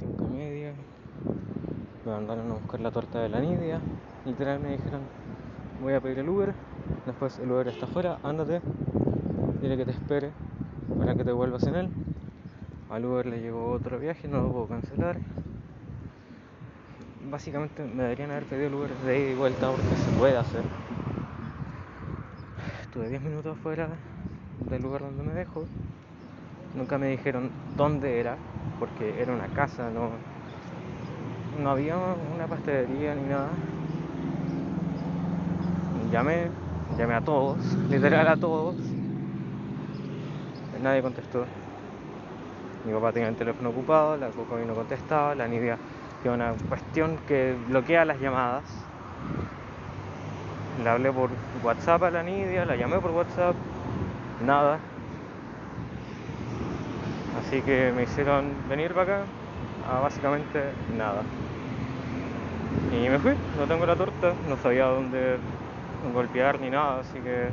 5 y media. Me mandaron a buscar la torta de la Nidia. Literal me dijeron, voy a pedir el Uber. Después el Uber está afuera, ándate. Dile que te espere para que te vuelvas en él. Al Uber le llegó otro viaje, no lo puedo cancelar. Básicamente me deberían haber pedido el Uber de ida y vuelta porque se puede hacer. Estuve 10 minutos afuera del lugar donde me dejo. Nunca me dijeron dónde era, porque era una casa, no, no había una pastelería ni nada. Llamé, llamé a todos, literal a todos. Nadie contestó. Mi papá tenía el teléfono ocupado, la Coco no contestaba, la Nidia tiene una cuestión que bloquea las llamadas. Le hablé por WhatsApp a la Nidia, la llamé por WhatsApp, nada. Así que me hicieron venir para acá a básicamente nada. Y me fui, no tengo la torta, no sabía dónde golpear ni nada, así que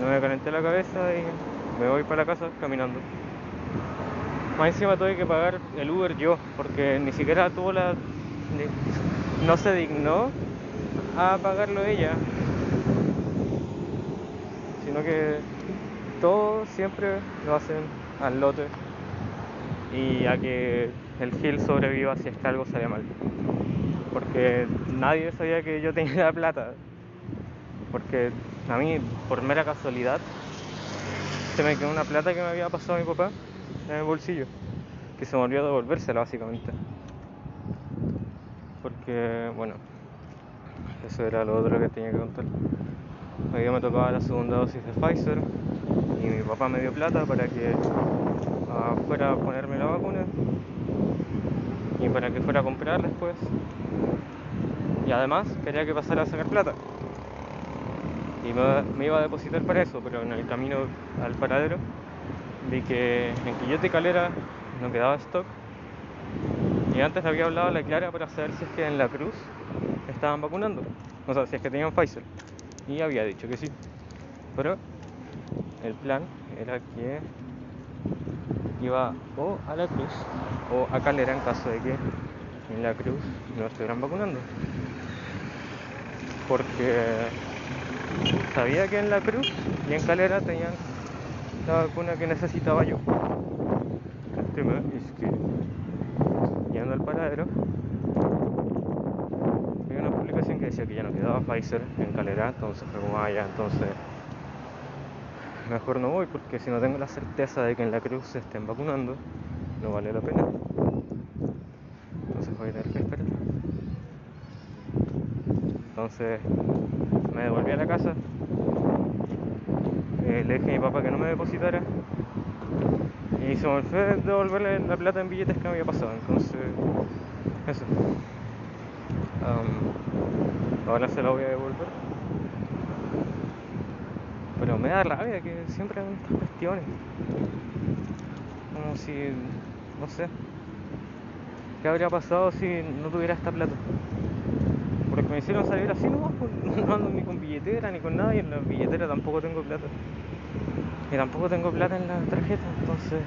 no me calenté la cabeza y me voy para la casa caminando. Más encima tuve que pagar el Uber yo, porque ni siquiera tuvo la. no se dignó a pagarlo ella. Sino que todo siempre lo hacen al lote y a que el Gil sobreviva si es que algo sale mal. Porque nadie sabía que yo tenía la plata. Porque a mí, por mera casualidad, se me quedó una plata que me había pasado mi papá en el bolsillo. Que se me olvidó devolvérsela básicamente. Porque, bueno, eso era lo otro que tenía que contar. Hoy me tocaba la segunda dosis de Pfizer y mi papá me dio plata para que uh, fuera a ponerme la vacuna y para que fuera a comprar después. Y además quería que pasara a sacar plata. Y me, iba a depositar para eso, pero en el camino al paradero vi que en Quillete Calera no quedaba stock. Y antes había hablado a la Clara para saber si es que en la Cruz estaban vacunando. O sea, si es que tenían Pfizer. Y había dicho que sí. Pero el plan era que iba o a la Cruz o a Calera en caso de que en la Cruz no estuvieran vacunando. Porque sabía que en la Cruz y en Calera tenían la vacuna que necesitaba yo. El tema es que yendo al paradero vi una que ya no quedaba Pfizer en Calera, entonces fue como, ah, ya, entonces mejor no voy porque si no tengo la certeza de que en la cruz se estén vacunando, no vale la pena. Entonces voy a tener que esperar. Entonces me devolví a la casa. Eh, le dije a mi papá que no me depositara. Y se me olvidó devolverle la plata en billetes que me había pasado. Entonces, eso. Ahora se la voy a devolver pero me da rabia que siempre hay estas cuestiones. Como si, no sé, ¿qué habría pasado si no tuviera esta plata? Porque me hicieron salir así nomás, pues, no ando ni con billetera ni con nada y en la billetera tampoco tengo plata. Y tampoco tengo plata en la tarjeta, entonces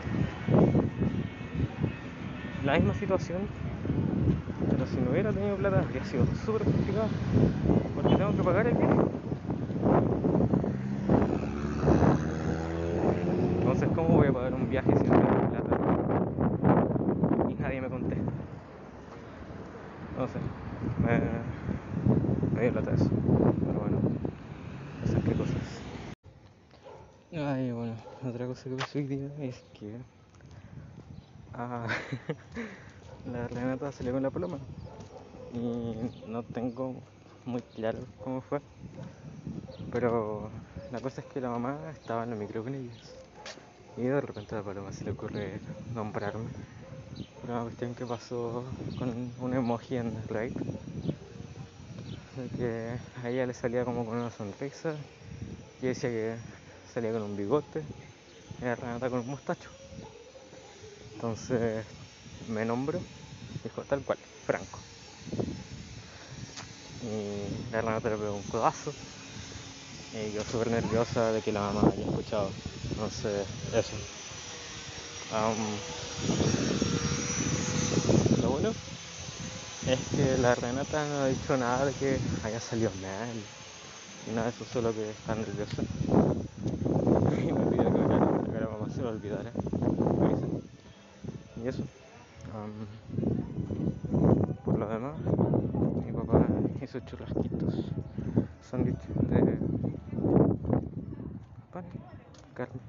la misma situación, pero si no hubiera tenido plata habría sido súper complicado, porque tengo que pagar el viaje. Entonces, ¿cómo voy a pagar un viaje si no tengo plata? Y nadie me contesta. No sé, me, me dio plata eso. Pero bueno, esas qué cosas. Ay, bueno, otra cosa que pasó hoy día es que ah, la Renata salió con la paloma. Y no tengo muy claro cómo fue, pero la cosa es que la mamá estaba en el micro con ellos y de repente a la paloma se le ocurre nombrarme. Por una cuestión que pasó con un emoji en raid que a ella le salía como con una sonrisa. Y decía que salía con un bigote. Y la Renata con un mostacho. Entonces me nombró dijo tal cual, Franco y la Renata le pegó un codazo y quedó súper nerviosa de que la mamá haya escuchado entonces, eso. Um, uno es que la Renata no ha dicho nada de que haya salido mal. Y nada, eso solo que está nerviosa. Y me pidió que la, que la mamá se lo olvidara. Y eso. Um, por lo demás, mi papá hizo churrasquitos, sándwich de pan, carne,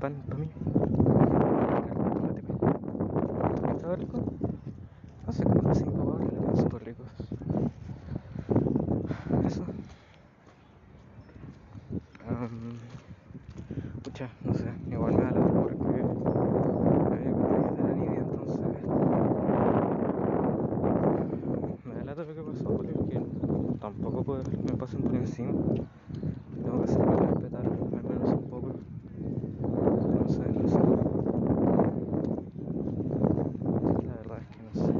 pan para mí. Carne, tomate, ¿Estaba rico? Hace como 5 horas, eran súper ricos. Eso. Um, pucha, no sé, igual me da la porque me dio cumpleaños de la Nidia, entonces me da lata lo que pasó porque tampoco puedo dejar que me pasen por encima. Tengo que hacerme respetar, al menos un poco. No sé, no sé. La verdad es que no sé.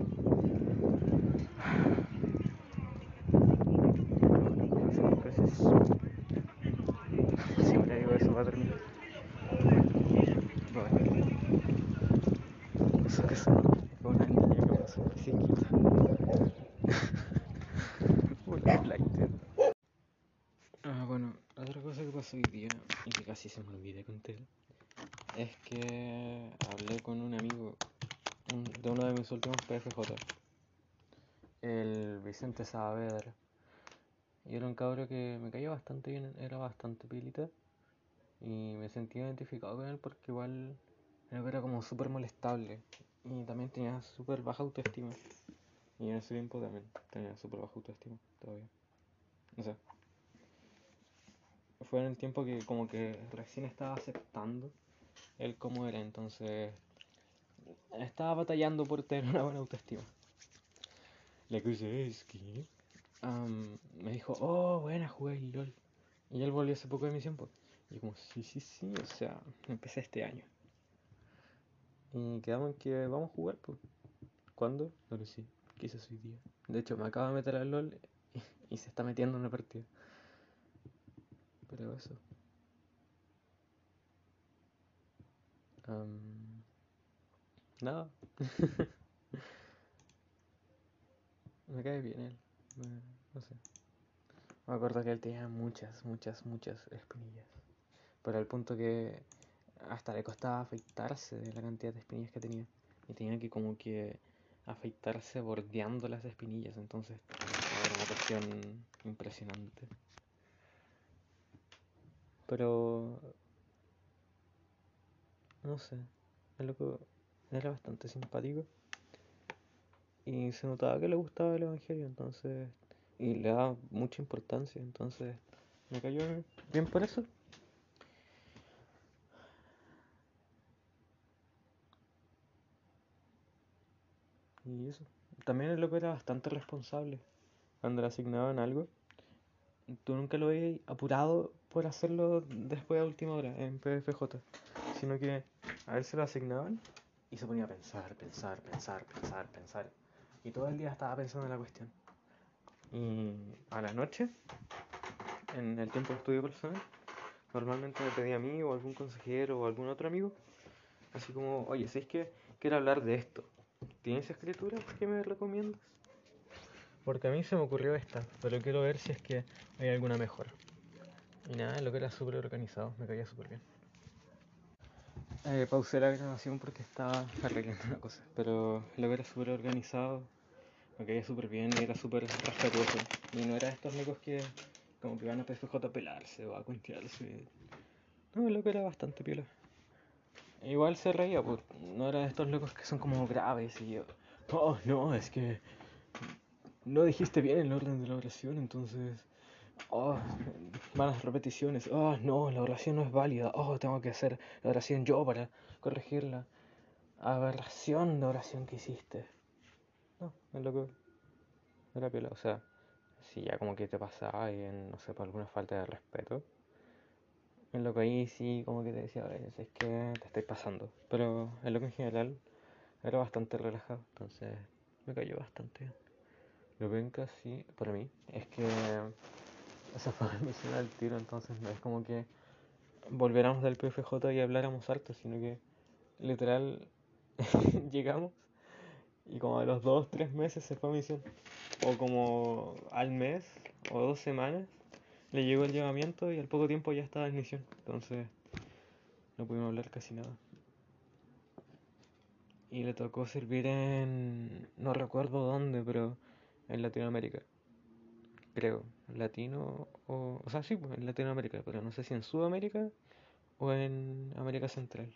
Cinco veces. Siempre digo eso para terminar. Bueno. Eso que son una niña que pasó fisiquita. Una flight. Ah, bueno, otra cosa que pasó hoy día y que casi se me olvidé contar es que hablé con un amigo de uno de mis últimos PFJ, el Vicente Saavedra. Y era un cabro que me caía bastante bien, era bastante pilita. Y me sentí identificado con él porque igual era era como súper molestable. Y también tenía súper baja autoestima. Y en ese tiempo también tenía súper baja autoestima todavía. No sé. Fue en el tiempo que como que recién estaba aceptando él como era, entonces estaba batallando por tener una buena autoestima. La cosa es que am, me dijo, oh, buena, jugué el LOL. Y él volvió hace poco de misión, pues. Y yo como, sí, sí, sí, o sea, empecé este año. Y quedamos en que vamos a jugar, pues. ¿Cuándo? No lo sé. Quizás hoy día. De hecho, me acaba de meter al LOL y, y se está metiendo en una partida. Pero eso. Nada. me cae bien él. No sé. Me acuerdo que él tenía muchas, muchas, muchas espinillas. Pero al punto que hasta le costaba afeitarse de la cantidad de espinillas que tenía. Y tenía que como que afeitarse bordeando las espinillas. Entonces era una cuestión impresionante. Pero no sé. El loco era bastante simpático. Y se notaba que le gustaba el evangelio. Entonces. Y le daba mucha importancia. Entonces. Me cayó bien por eso. Y eso. También el loco era bastante responsable. Cuando le asignaban algo, tú nunca lo veías apurado por hacerlo después a última hora en PFJ. Sino que a él se lo asignaban y se ponía a pensar, pensar, pensar, pensar, pensar. Y todo el día estaba pensando en la cuestión. Y a la noche, en el tiempo de estudio personal, normalmente me pedía a mí o algún consejero o algún otro amigo, así como, oye, ¿sabes qué? Quiero hablar de esto. ¿Tienes escritura que me recomiendas? Porque a mí se me ocurrió esta, pero quiero ver si es que hay alguna mejor. Y nada, lo que era súper organizado, me caía súper bien. Eh, pausé la grabación porque estaba arreglando una cosa, pero lo que era súper organizado, me caía súper bien y era súper respetuoso. Y no era estos locos que como que van a PFJ a pelarse o a cuentearse. No, lo que era bastante piola. Igual se reía, pues no era de estos locos que son como graves y yo, oh no, es que no dijiste bien el orden de la oración, entonces, oh, malas repeticiones, oh no, la oración no es válida, oh, tengo que hacer la oración yo para corregir la aberración de oración que hiciste. No, es lo que era piola, o sea, si ya como que te pasaba y no sé, por alguna falta de respeto. En lo que ahí sí como que te decía es que te estáis pasando. Pero en lo que en general era bastante relajado. Entonces me cayó bastante. Lo ven casi, para mí, es que esa fue misión al tiro. Entonces no es como que volviéramos del PFJ y habláramos harto, sino que literal llegamos Y como a los dos, tres meses se fue a misión. O como al mes o dos semanas le llegó el llamamiento y al poco tiempo ya estaba en misión. Entonces no pudimos hablar casi nada. Y le tocó servir en... no recuerdo dónde, pero en Latinoamérica. Creo. Latino o... O sea, sí, pues, en Latinoamérica, pero no sé si en Sudamérica o en América Central.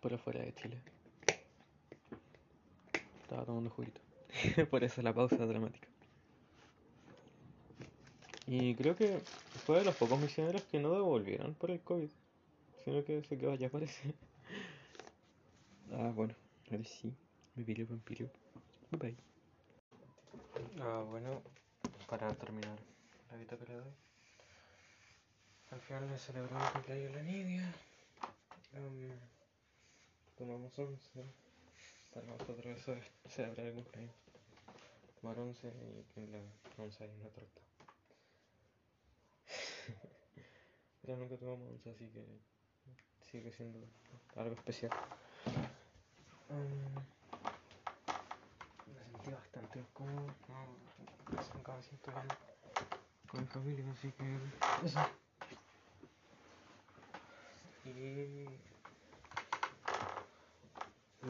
Por afuera de Chile. Estaba tomando juguito. Por eso la pausa dramática. Y creo que fue de los pocos misioneros que no devolvieron por el COVID, sino que se quedó allá, parece. Ah, bueno, ahora sí, me pillo, me pillo. Bye bye. Ah, bueno, para terminar la vida que le doy. Al final le celebró el cumpleaños la niña. Um, tomamos once. Para nosotros eso es celebrar el cumpleaños. Tomar once y en la once hay una torta. Pero nunca tomamos once, así que sigue siendo algo especial. Um, cómodo. No, casi siento bien con mi familia, así que eso. Y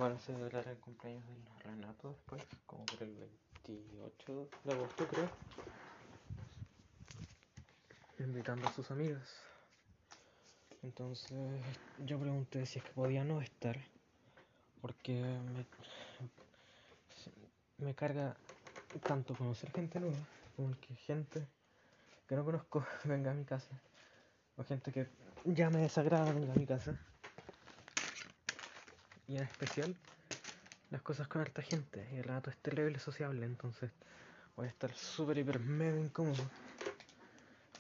a celebrar el cumpleaños del Renato después, como por el 28 de agosto creo. Invitando a sus amigas. Entonces yo pregunté si es que podía no estar, porque me, me carga tanto conocer gente nueva, como que gente que no conozco venga a mi casa, o gente que ya me desagrada venga a mi casa. Y en especial las cosas con harta gente. Y el rato es terrible sociable, entonces voy a estar súper, hiper, mega incómodo.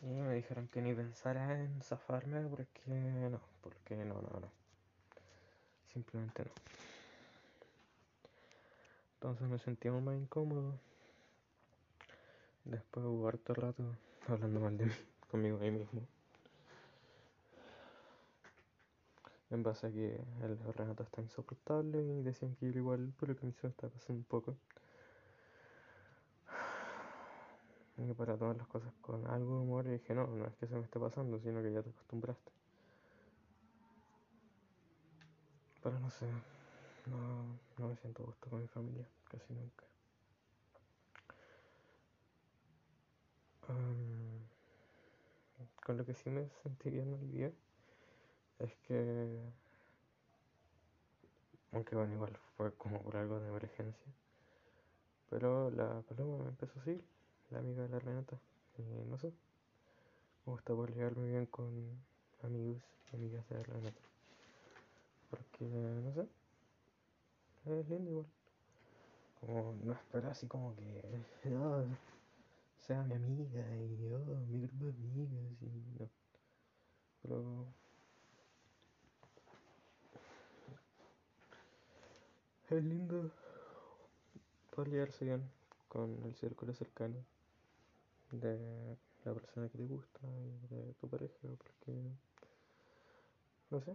Y me dijeron que ni pensara en zafarme porque no, porque no, no, no. Simplemente no. Entonces me sentía más incómodo. Después hubo harto rato hablando mal de mí, conmigo ahí mismo. En base a que el Renato está insoportable y decían que yo igual, pero que se me está pasando un poco. Y para tomar las cosas con algo de humor, y dije, no, no es que se me esté pasando, sino que ya te acostumbraste. Pero no sé, no, no me siento a gusto con mi familia, casi nunca. Um, con lo que sí me sentí bien alivio es que, aunque bueno, igual fue como por algo de emergencia, pero la paloma me empezó a seguir, la amiga de la Renata, y no sé, me gusta por llevarme bien con amigos y amigas de la Renata, porque, no sé, es lindo igual, como no espero así como que, no, sea mi amiga y yo, mi grupo de amigas y no, pero es lindo poder llevarse bien con el círculo cercano de la persona que te gusta y de tu pareja, porque no sé,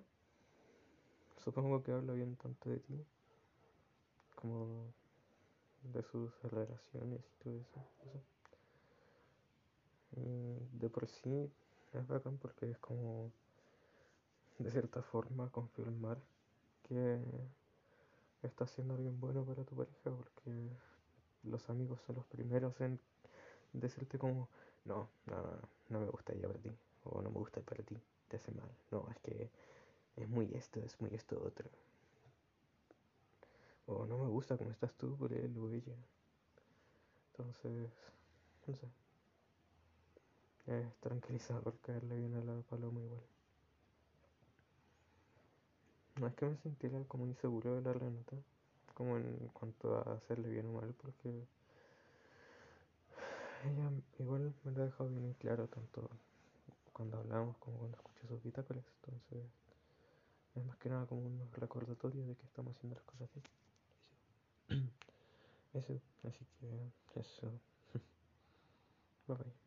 supongo que habla bien tanto de ti como de sus relaciones y todo eso. Y de por sí es bacán porque es como de cierta forma confirmar que estás siendo alguien bueno para tu pareja porque los amigos son los primeros en decirte como no, no, no, me gusta ella para ti o no me gusta para ti, te hace mal. No, es que es muy esto, es muy esto otro. O no me gusta cómo estás tú por él o ella. Entonces, no sé. Es tranquilizador caerle bien a la paloma igual. No es que me sintiera como inseguro de la Renata, como en cuanto a hacerle bien o mal, porque ella igual me lo ha dejado bien en claro, tanto cuando hablamos como cuando escuché sus bitácoras. Entonces, es más que nada como un recordatorio de que estamos haciendo las cosas bien. Eso, así que eso. bye bye.